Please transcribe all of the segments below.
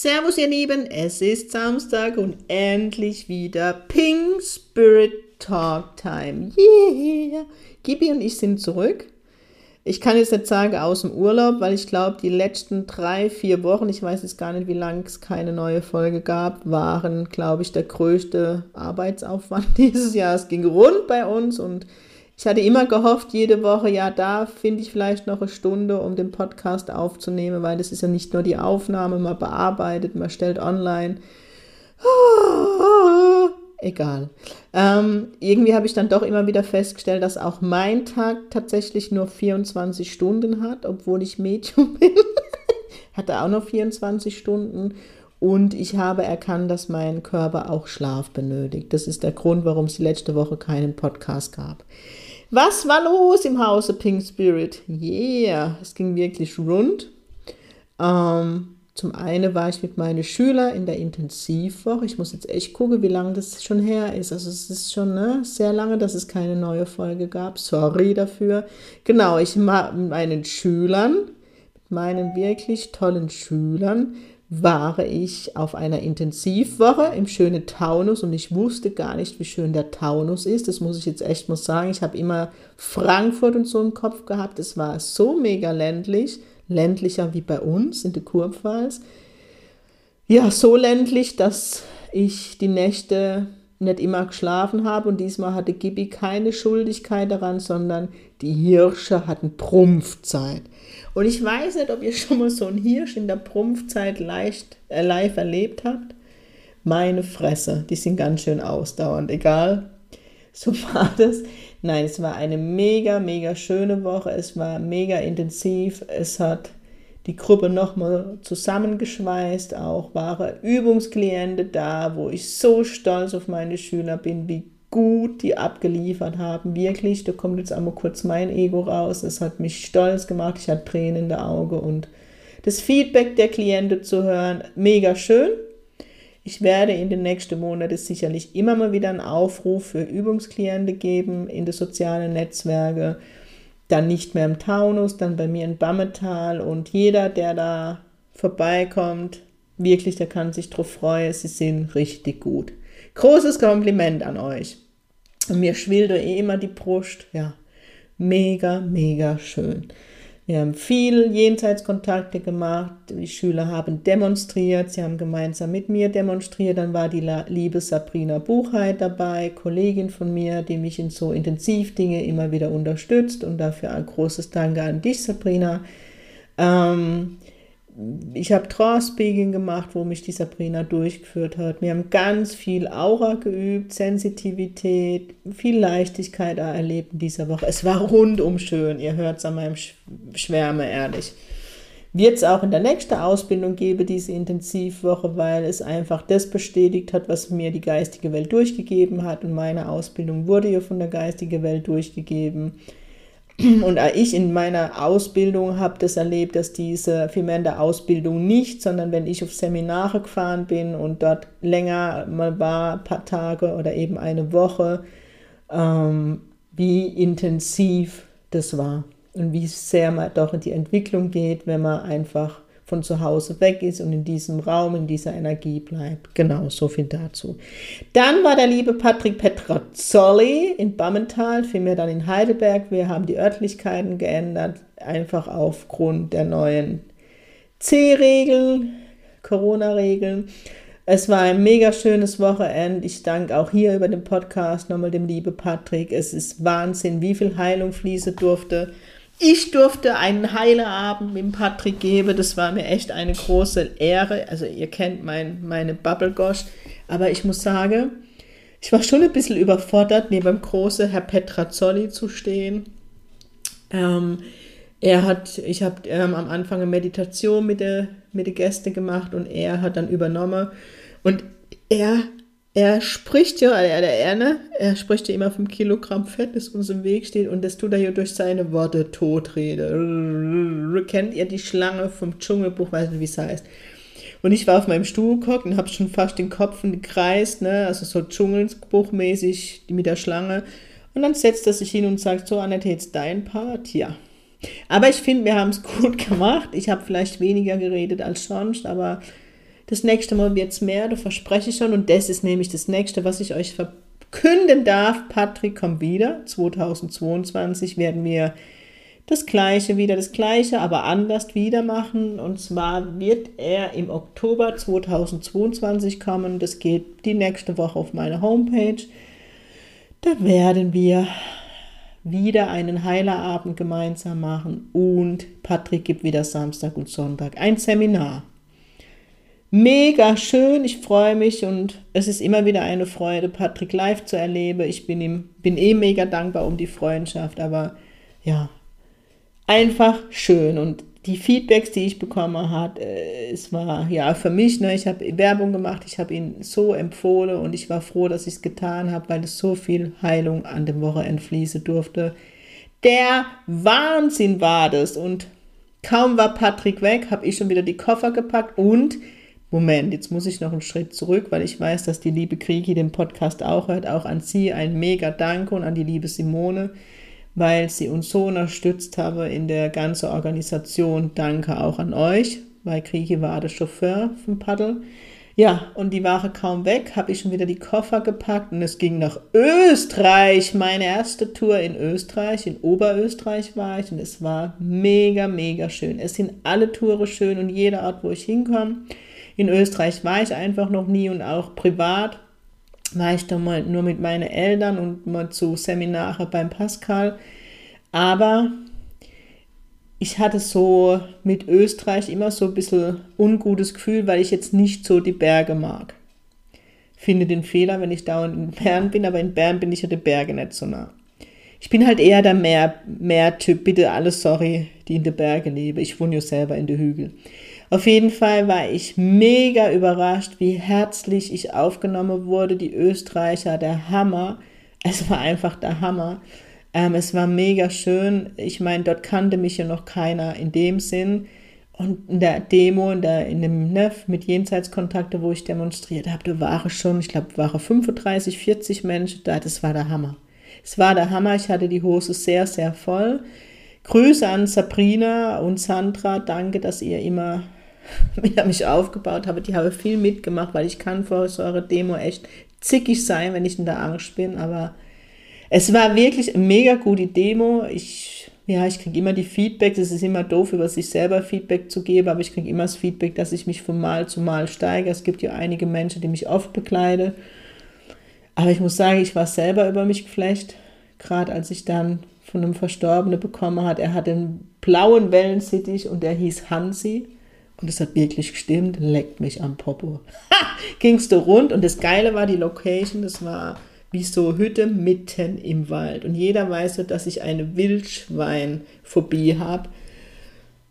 Servus ihr Lieben, es ist Samstag und endlich wieder Pink Spirit Talk Time. Yeah! Gibi und ich sind zurück. Ich kann jetzt nicht sagen aus dem Urlaub, weil ich glaube, die letzten drei, vier Wochen, ich weiß jetzt gar nicht, wie lange es keine neue Folge gab, waren, glaube ich, der größte Arbeitsaufwand dieses Jahr. Es ging rund bei uns und ich hatte immer gehofft, jede Woche, ja, da finde ich vielleicht noch eine Stunde, um den Podcast aufzunehmen, weil das ist ja nicht nur die Aufnahme, man bearbeitet, man stellt online. Egal. Ähm, irgendwie habe ich dann doch immer wieder festgestellt, dass auch mein Tag tatsächlich nur 24 Stunden hat, obwohl ich Medium bin. Hatte auch noch 24 Stunden. Und ich habe erkannt, dass mein Körper auch Schlaf benötigt. Das ist der Grund, warum es die letzte Woche keinen Podcast gab. Was war los im Hause Pink Spirit? Yeah, es ging wirklich rund. Ähm, zum einen war ich mit meinen Schülern in der Intensivwoche. Ich muss jetzt echt gucken, wie lange das schon her ist. Also es ist schon ne, sehr lange, dass es keine neue Folge gab. Sorry dafür. Genau, ich mache mit meinen Schülern, mit meinen wirklich tollen Schülern, war ich auf einer Intensivwoche im schönen Taunus und ich wusste gar nicht, wie schön der Taunus ist. Das muss ich jetzt echt mal sagen. Ich habe immer Frankfurt und so im Kopf gehabt. Es war so mega ländlich, ländlicher wie bei uns in der Kurpfalz. Ja, so ländlich, dass ich die Nächte nicht immer geschlafen habe und diesmal hatte Gibi keine Schuldigkeit daran, sondern die Hirsche hatten Prumpfzeit. Und ich weiß nicht, ob ihr schon mal so einen Hirsch in der Prumpfzeit leicht, äh, live erlebt habt. Meine Fresse, die sind ganz schön ausdauernd, egal. So war das. Nein, es war eine mega, mega schöne Woche. Es war mega intensiv. Es hat die Gruppe nochmal zusammengeschweißt. Auch waren Übungsklienten da, wo ich so stolz auf meine Schüler bin, wie gut die abgeliefert haben. Wirklich, da kommt jetzt einmal kurz mein Ego raus. Es hat mich stolz gemacht. Ich hatte Tränen in der Auge und das Feedback der Klienten zu hören, mega schön. Ich werde in den nächsten Monaten sicherlich immer mal wieder einen Aufruf für Übungsklienten geben in den sozialen Netzwerken. Dann nicht mehr im Taunus, dann bei mir in Bammetal und jeder, der da vorbeikommt, wirklich, der kann sich drauf freuen. Sie sind richtig gut. Großes Kompliment an euch. Und mir schwillt eh immer die Brust. Ja, mega, mega schön. Wir haben viel Jenseitskontakte gemacht. Die Schüler haben demonstriert. Sie haben gemeinsam mit mir demonstriert. Dann war die liebe Sabrina Buchheit dabei, Kollegin von mir, die mich in so Intensivdinge immer wieder unterstützt. Und dafür ein großes Danke an dich, Sabrina. Ähm, ich habe Trance-Speaking gemacht, wo mich die Sabrina durchgeführt hat. Wir haben ganz viel Aura geübt, Sensitivität, viel Leichtigkeit erlebt in dieser Woche. Es war rundum schön. Ihr hört es an meinem Schwärme, ehrlich. Wird es auch in der nächsten Ausbildung geben, diese Intensivwoche, weil es einfach das bestätigt hat, was mir die geistige Welt durchgegeben hat. Und meine Ausbildung wurde ja von der geistigen Welt durchgegeben. Und ich in meiner Ausbildung habe das erlebt, dass diese, vielmehr in der Ausbildung nicht, sondern wenn ich auf Seminare gefahren bin und dort länger mal war, ein paar Tage oder eben eine Woche, ähm, wie intensiv das war und wie sehr man doch in die Entwicklung geht, wenn man einfach von zu Hause weg ist und in diesem Raum, in dieser Energie bleibt. Genau, so viel dazu. Dann war der liebe Patrick Petrazzoli in Bammental, vielmehr dann in Heidelberg. Wir haben die Örtlichkeiten geändert, einfach aufgrund der neuen C-Regeln, Corona-Regeln. Es war ein mega schönes Wochenende. Ich danke auch hier über den Podcast nochmal dem liebe Patrick. Es ist Wahnsinn, wie viel Heilung fließen durfte. Ich durfte einen Heileabend mit Patrick geben. Das war mir echt eine große Ehre. Also ihr kennt mein, meine Bubble Gosh. Aber ich muss sagen, ich war schon ein bisschen überfordert, neben dem großen Herr Petrazzoli zu stehen. Ähm, er hat, ich habe ähm, am Anfang eine Meditation mit den mit der Gästen gemacht und er hat dann übernommen. Und er er spricht ja, er, er, ne, er spricht ja immer vom Kilogramm Fett, das uns im Weg steht und das tut er ja durch seine Worte Totrede. Kennt ihr die Schlange vom Dschungelbuch, weiß nicht, wie es heißt. Und ich war auf meinem Stuhl geguckt und habe schon fast den Kopf gekreist, ne, also so Dschungelbuchmäßig mit der Schlange. Und dann setzt er sich hin und sagt, so Annette, jetzt dein Part, ja. Aber ich finde, wir haben es gut gemacht. Ich habe vielleicht weniger geredet als sonst, aber das nächste Mal wird es mehr, das verspreche ich schon. Und das ist nämlich das nächste, was ich euch verkünden darf. Patrick kommt wieder. 2022 werden wir das Gleiche, wieder das Gleiche, aber anders wieder machen. Und zwar wird er im Oktober 2022 kommen. Das geht die nächste Woche auf meine Homepage. Da werden wir wieder einen Heilerabend gemeinsam machen und Patrick gibt wieder Samstag und Sonntag ein Seminar mega schön. Ich freue mich und es ist immer wieder eine Freude, Patrick live zu erleben. Ich bin ihm, bin eh mega dankbar um die Freundschaft, aber ja, einfach schön und die Feedbacks, die ich bekommen habe, äh, es war ja für mich, ne, ich habe Werbung gemacht, ich habe ihn so empfohlen und ich war froh, dass ich es getan habe, weil es so viel Heilung an dem Wochenende fließen durfte. Der Wahnsinn war das und kaum war Patrick weg, habe ich schon wieder die Koffer gepackt und Moment, jetzt muss ich noch einen Schritt zurück, weil ich weiß, dass die liebe Krigi den Podcast auch hört. Auch an sie ein mega Dank und an die liebe Simone, weil sie uns so unterstützt habe in der ganzen Organisation. Danke auch an euch, weil Krigi war der Chauffeur vom Paddel. Ja, und die Ware kaum weg, habe ich schon wieder die Koffer gepackt und es ging nach Österreich. Meine erste Tour in Österreich, in Oberösterreich war ich und es war mega, mega schön. Es sind alle Touren schön und jeder Ort, wo ich hinkomme. In Österreich war ich einfach noch nie und auch privat war ich da mal nur mit meinen Eltern und mal zu Seminare beim Pascal. Aber ich hatte so mit Österreich immer so ein bisschen ungutes Gefühl, weil ich jetzt nicht so die Berge mag. Finde den Fehler, wenn ich dauernd in Bern bin, aber in Bern bin ich ja die Berge nicht so nah. Ich bin halt eher der Meer, Meertyp, bitte alles sorry, die in den Bergen leben. Ich wohne ja selber in den Hügeln. Auf jeden Fall war ich mega überrascht, wie herzlich ich aufgenommen wurde. Die Österreicher, der Hammer. Es war einfach der Hammer. Ähm, es war mega schön. Ich meine, dort kannte mich ja noch keiner in dem Sinn. Und in der Demo, in, der, in dem NEF mit Jenseitskontakte, wo ich demonstriert habe, da waren schon, ich glaube, waren 35, 40 Menschen da. Das war der Hammer. Es war der Hammer. Ich hatte die Hose sehr, sehr voll. Grüße an Sabrina und Sandra. Danke, dass ihr immer wieder mich aufgebaut habe. Die habe viel mitgemacht, weil ich kann vor so einer Demo echt zickig sein, wenn ich in der Angst bin. Aber es war wirklich eine mega gute Demo. Ich, ja, ich kriege immer die Feedback. Es ist immer doof, über sich selber Feedback zu geben, aber ich kriege immer das Feedback, dass ich mich von Mal zu Mal steige. Es gibt ja einige Menschen, die mich oft bekleiden. Aber ich muss sagen, ich war selber über mich geflecht, gerade als ich dann von einem Verstorbenen bekommen hat. Er hat einen blauen Wellensittich und der hieß Hansi. Und es hat wirklich gestimmt, leckt mich am Popo. Gingst du rund und das Geile war die Location, das war wie so Hütte mitten im Wald. Und jeder weiß ja, dass ich eine Wildschweinphobie habe.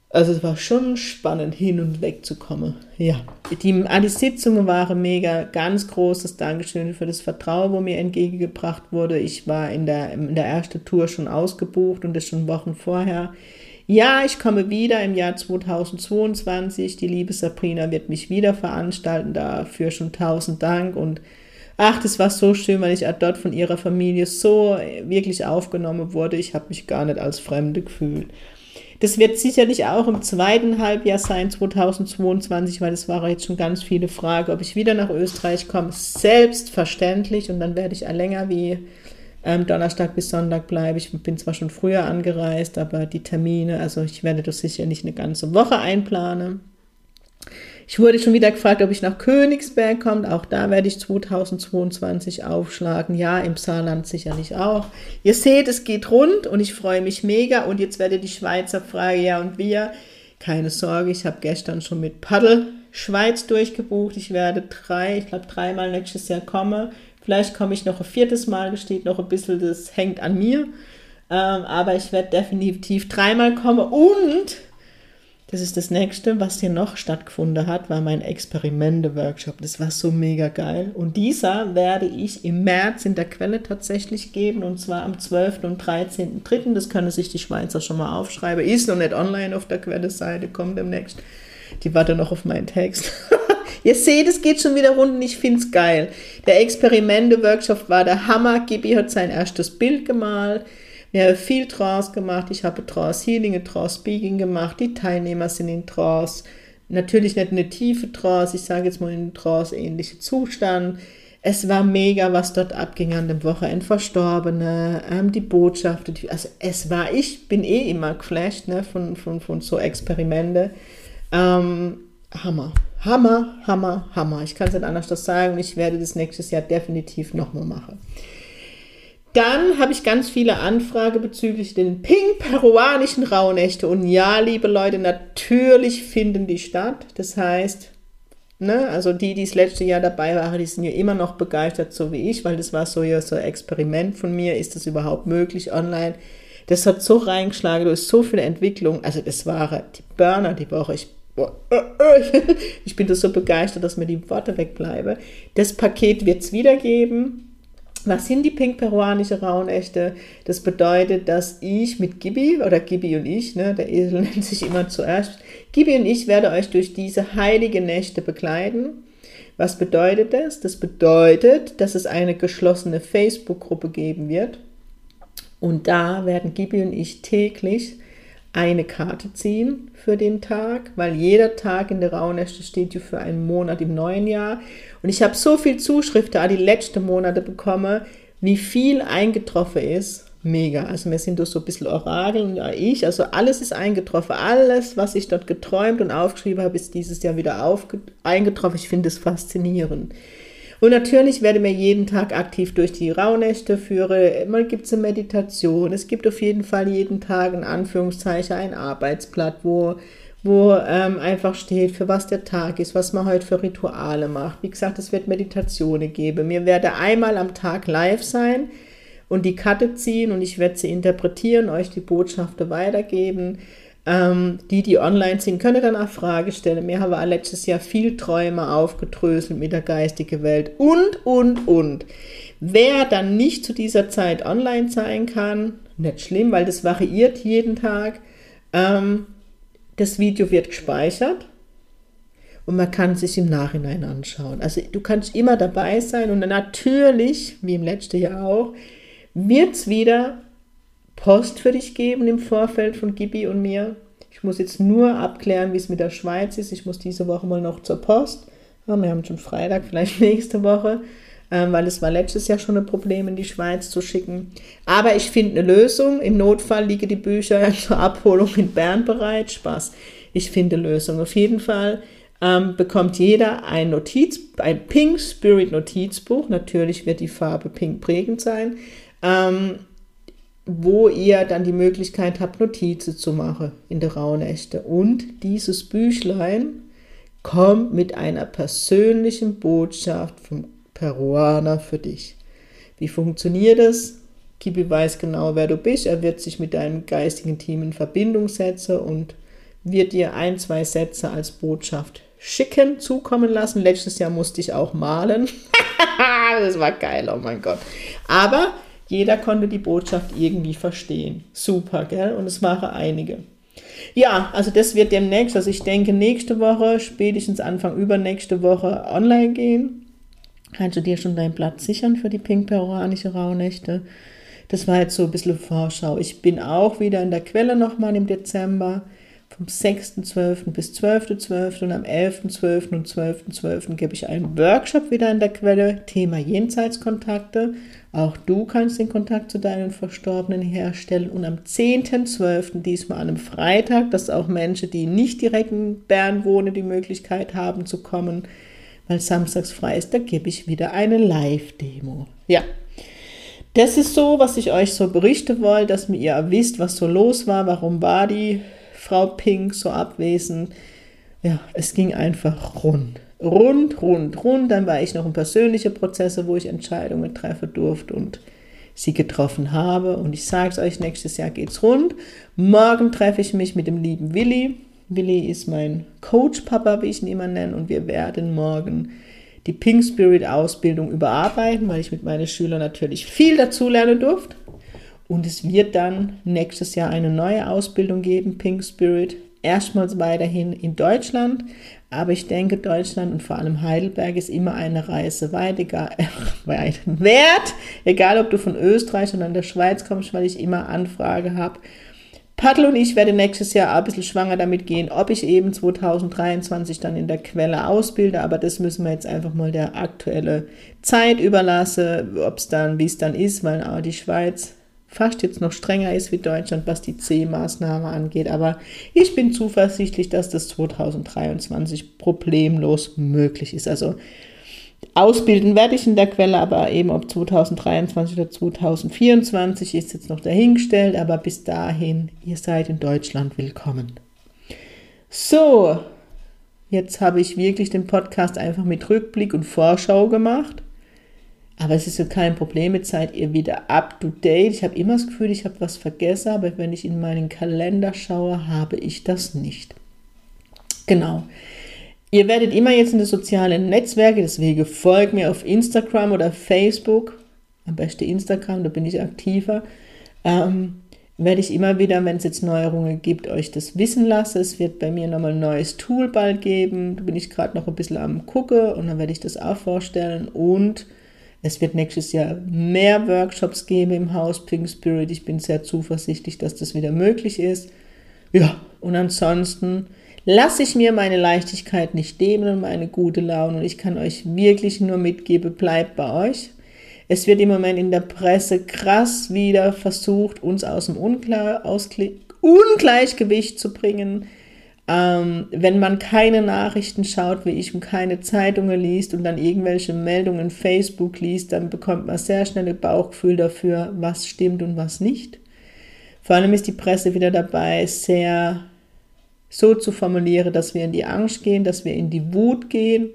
Also es war schon spannend, hin und weg zu kommen. Ja, die, die Sitzungen waren mega. Ganz großes Dankeschön für das Vertrauen, wo mir entgegengebracht wurde. Ich war in der, in der ersten Tour schon ausgebucht und das schon Wochen vorher. Ja, ich komme wieder im Jahr 2022. Die liebe Sabrina wird mich wieder veranstalten. Dafür schon tausend Dank. Und ach, das war so schön, weil ich dort von ihrer Familie so wirklich aufgenommen wurde. Ich habe mich gar nicht als Fremde gefühlt. Das wird sicherlich auch im zweiten Halbjahr sein, 2022, weil es war jetzt schon ganz viele Fragen, ob ich wieder nach Österreich komme. Selbstverständlich. Und dann werde ich länger wie ähm, Donnerstag bis Sonntag bleibe. Ich bin zwar schon früher angereist, aber die Termine, also ich werde das sicher nicht eine ganze Woche einplanen. Ich wurde schon wieder gefragt, ob ich nach Königsberg komme. Auch da werde ich 2022 aufschlagen. Ja, im Saarland sicherlich auch. Ihr seht, es geht rund und ich freue mich mega. Und jetzt werde die Schweizer Frage, ja und wir. Keine Sorge, ich habe gestern schon mit Paddel Schweiz durchgebucht. Ich werde drei, ich glaube dreimal nächstes Jahr kommen. Vielleicht komme ich noch ein viertes Mal, steht noch ein bisschen, das hängt an mir. Ähm, aber ich werde definitiv dreimal kommen und Das ist das nächste, was hier noch stattgefunden hat, war mein Experimente-Workshop. Das war so mega geil. Und dieser werde ich im März in der Quelle tatsächlich geben, und zwar am 12. und 13.3. Das können sich die Schweizer schon mal aufschreiben. Ist noch nicht online auf der Quelle-Seite, kommt demnächst. Die warte noch auf meinen Text. Ihr seht, es geht schon wieder rund und ich finde es geil. Der Experimente-Workshop war der Hammer. Gibi hat sein erstes Bild gemalt. Wir haben viel Trance gemacht. Ich habe Trance Healing, Trance Speaking gemacht. Die Teilnehmer sind in Trance. Natürlich nicht eine tiefe Trance, ich sage jetzt mal in Trance-ähnliche Zustand. Es war mega, was dort abging an dem Wochenende. Verstorbene, ähm, die Botschaften. also es war, ich bin eh immer geflasht ne, von, von, von so Experimente. Ähm, Hammer. Hammer, Hammer, Hammer. Ich kann es nicht anders sagen. Ich werde das nächstes Jahr definitiv nochmal machen. Dann habe ich ganz viele Anfragen bezüglich den ping-peruanischen Rauhnächte. Und ja, liebe Leute, natürlich finden die statt. Das heißt, ne, also die, die das letzte Jahr dabei waren, die sind ja immer noch begeistert, so wie ich, weil das war so ja so ein Experiment von mir. Ist das überhaupt möglich online? Das hat so reingeschlagen, du hast so viele Entwicklung. Also das war die Burner die Woche. Ich ich bin so begeistert, dass mir die Worte wegbleiben. Das Paket wird es wieder geben. Was sind die pink-peruanische Raunechte? Das bedeutet, dass ich mit Gibi oder Gibi und ich, ne, der Esel nennt sich immer zuerst, Gibi und ich werde euch durch diese heiligen Nächte begleiten. Was bedeutet das? Das bedeutet, dass es eine geschlossene Facebook-Gruppe geben wird. Und da werden Gibi und ich täglich eine Karte ziehen für den Tag, weil jeder Tag in der Rauhnächte steht ja für einen Monat im neuen Jahr. Und ich habe so viel Zuschriften die letzten Monate bekommen, wie viel eingetroffen ist. Mega. Also wir sind durch so ein bisschen Orakeln, ja ich. Also alles ist eingetroffen. Alles, was ich dort geträumt und aufgeschrieben habe, ist dieses Jahr wieder eingetroffen. Ich finde es faszinierend. Und natürlich werde mir jeden Tag aktiv durch die Rauhnächte führen. Mal gibt es eine Meditation. Es gibt auf jeden Fall jeden Tag in Anführungszeichen ein Arbeitsblatt, wo, wo ähm, einfach steht, für was der Tag ist, was man heute für Rituale macht. Wie gesagt, es wird Meditationen geben. Mir werde einmal am Tag live sein und die Karte ziehen und ich werde sie interpretieren, euch die Botschaften weitergeben. Ähm, die, die online sind, können dann auch Fragen stellen. Wir haben letztes Jahr viel Träume aufgedröselt mit der geistigen Welt und, und, und. Wer dann nicht zu dieser Zeit online sein kann, nicht schlimm, weil das variiert jeden Tag. Ähm, das Video wird gespeichert und man kann es sich im Nachhinein anschauen. Also du kannst immer dabei sein und natürlich, wie im letzten Jahr auch, wird es wieder Post für dich geben im Vorfeld von Gibi und mir. Ich muss jetzt nur abklären, wie es mit der Schweiz ist. Ich muss diese Woche mal noch zur Post. Ja, wir haben schon Freitag, vielleicht nächste Woche, ähm, weil es war letztes Jahr schon ein Problem, in die Schweiz zu schicken. Aber ich finde eine Lösung. Im Notfall liegen die Bücher zur Abholung in Bern bereit. Spaß. Ich finde eine Lösung. Auf jeden Fall ähm, bekommt jeder ein Notiz, ein Pink Spirit Notizbuch. Natürlich wird die Farbe pink prägend sein. Ähm, wo ihr dann die Möglichkeit habt, Notizen zu machen in der Rauhnächte. Und dieses Büchlein kommt mit einer persönlichen Botschaft vom Peruaner für dich. Wie funktioniert es? Kibi weiß genau, wer du bist. Er wird sich mit deinem geistigen Team in Verbindung setzen und wird dir ein, zwei Sätze als Botschaft schicken, zukommen lassen. Letztes Jahr musste ich auch malen. das war geil, oh mein Gott. Aber jeder konnte die Botschaft irgendwie verstehen. Super, gell? Und es waren einige. Ja, also das wird demnächst, also ich denke nächste Woche, spätestens Anfang übernächste Woche online gehen. Kannst du dir schon deinen Platz sichern für die pink-peruanische Rauhnächte? Das war jetzt so ein bisschen Vorschau. Ich bin auch wieder in der Quelle nochmal im Dezember vom 6.12. bis 12.12. und am 11.12. und 12.12. .12. gebe ich einen Workshop wieder in der Quelle, Thema Jenseitskontakte. Auch du kannst den Kontakt zu deinen Verstorbenen herstellen. Und am 10.12., diesmal an einem Freitag, dass auch Menschen, die nicht direkt in Bern wohnen, die Möglichkeit haben zu kommen, weil samstags frei ist, da gebe ich wieder eine Live-Demo. Ja, das ist so, was ich euch so berichten wollte, dass ihr wisst, was so los war, warum war die Frau Pink so abwesend. Ja, es ging einfach rund. Rund, rund, rund. Dann war ich noch in persönliche Prozesse, wo ich Entscheidungen treffen durfte und sie getroffen habe. Und ich sage es euch, nächstes Jahr geht's rund. Morgen treffe ich mich mit dem lieben Willi. Willi ist mein Coach-Papa, wie ich ihn immer nenne, und wir werden morgen die Pink Spirit Ausbildung überarbeiten, weil ich mit meinen Schülern natürlich viel dazulernen durfte. Und es wird dann nächstes Jahr eine neue Ausbildung geben, Pink Spirit, erstmals weiterhin in Deutschland. Aber ich denke, Deutschland und vor allem Heidelberg ist immer eine Reise weit, egal, weit wert, egal ob du von Österreich oder in der Schweiz kommst, weil ich immer Anfrage habe. Paddel und ich werden nächstes Jahr ein bisschen schwanger damit gehen, ob ich eben 2023 dann in der Quelle ausbilde, aber das müssen wir jetzt einfach mal der aktuelle Zeit überlassen, ob es dann, wie es dann ist, weil auch die Schweiz fast jetzt noch strenger ist wie Deutschland, was die C-Maßnahme angeht. Aber ich bin zuversichtlich, dass das 2023 problemlos möglich ist. Also ausbilden werde ich in der Quelle, aber eben ob 2023 oder 2024 ist jetzt noch dahingestellt. Aber bis dahin, ihr seid in Deutschland willkommen. So, jetzt habe ich wirklich den Podcast einfach mit Rückblick und Vorschau gemacht. Aber es ist ja kein Problem, jetzt seid ihr wieder up to date. Ich habe immer das Gefühl, ich habe was vergessen, aber wenn ich in meinen Kalender schaue, habe ich das nicht. Genau. Ihr werdet immer jetzt in den sozialen Netzwerke, deswegen folgt mir auf Instagram oder Facebook, am besten Instagram, da bin ich aktiver, ähm, werde ich immer wieder, wenn es jetzt Neuerungen gibt, euch das wissen lassen. Es wird bei mir nochmal ein neues Tool bald geben. Da bin ich gerade noch ein bisschen am gucken und dann werde ich das auch vorstellen. Und es wird nächstes Jahr mehr Workshops geben im Haus Pink Spirit. Ich bin sehr zuversichtlich, dass das wieder möglich ist. Ja, und ansonsten lasse ich mir meine Leichtigkeit nicht nehmen und meine gute Laune. Und ich kann euch wirklich nur mitgeben, bleibt bei euch. Es wird im Moment in der Presse krass wieder versucht, uns aus dem Ungleichgewicht zu bringen. Ähm, wenn man keine Nachrichten schaut, wie ich, und keine Zeitungen liest und dann irgendwelche Meldungen Facebook liest, dann bekommt man sehr schnell ein Bauchgefühl dafür, was stimmt und was nicht. Vor allem ist die Presse wieder dabei, sehr so zu formulieren, dass wir in die Angst gehen, dass wir in die Wut gehen.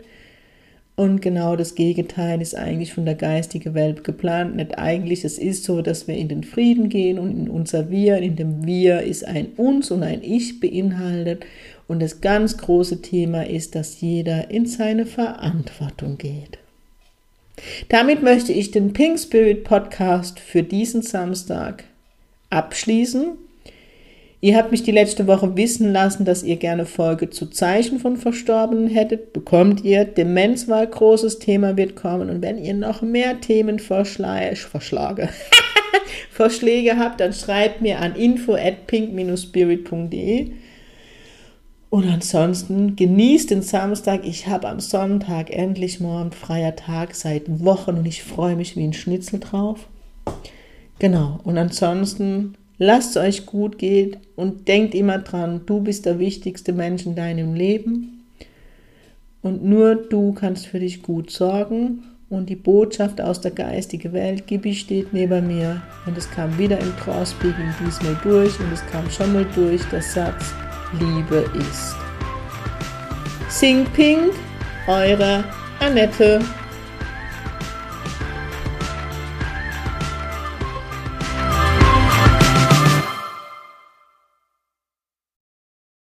Und genau das Gegenteil ist eigentlich von der geistigen Welt geplant. Nicht eigentlich, es ist so, dass wir in den Frieden gehen und in unser Wir, in dem Wir ist ein Uns und ein Ich beinhaltet. Und das ganz große Thema ist, dass jeder in seine Verantwortung geht. Damit möchte ich den Pink Spirit Podcast für diesen Samstag abschließen. Ihr habt mich die letzte Woche wissen lassen, dass ihr gerne Folge zu Zeichen von Verstorbenen hättet. Bekommt ihr. Demenz war großes Thema, wird kommen. Und wenn ihr noch mehr Themenvorschläge Vorschläge, Vorschläge habt, dann schreibt mir an info at pink-spirit.de. Und ansonsten genießt den Samstag. Ich habe am Sonntag endlich morgen freier Tag seit Wochen und ich freue mich wie ein Schnitzel drauf. Genau. Und ansonsten Lasst es euch gut gehen und denkt immer dran, du bist der wichtigste Mensch in deinem Leben. Und nur du kannst für dich gut sorgen. Und die Botschaft aus der geistigen Welt, Gibi steht neben mir. Und es kam wieder im Cross-Speaking diesmal durch. Und es kam schon mal durch der Satz, Liebe ist. Sing Pink, eure Annette.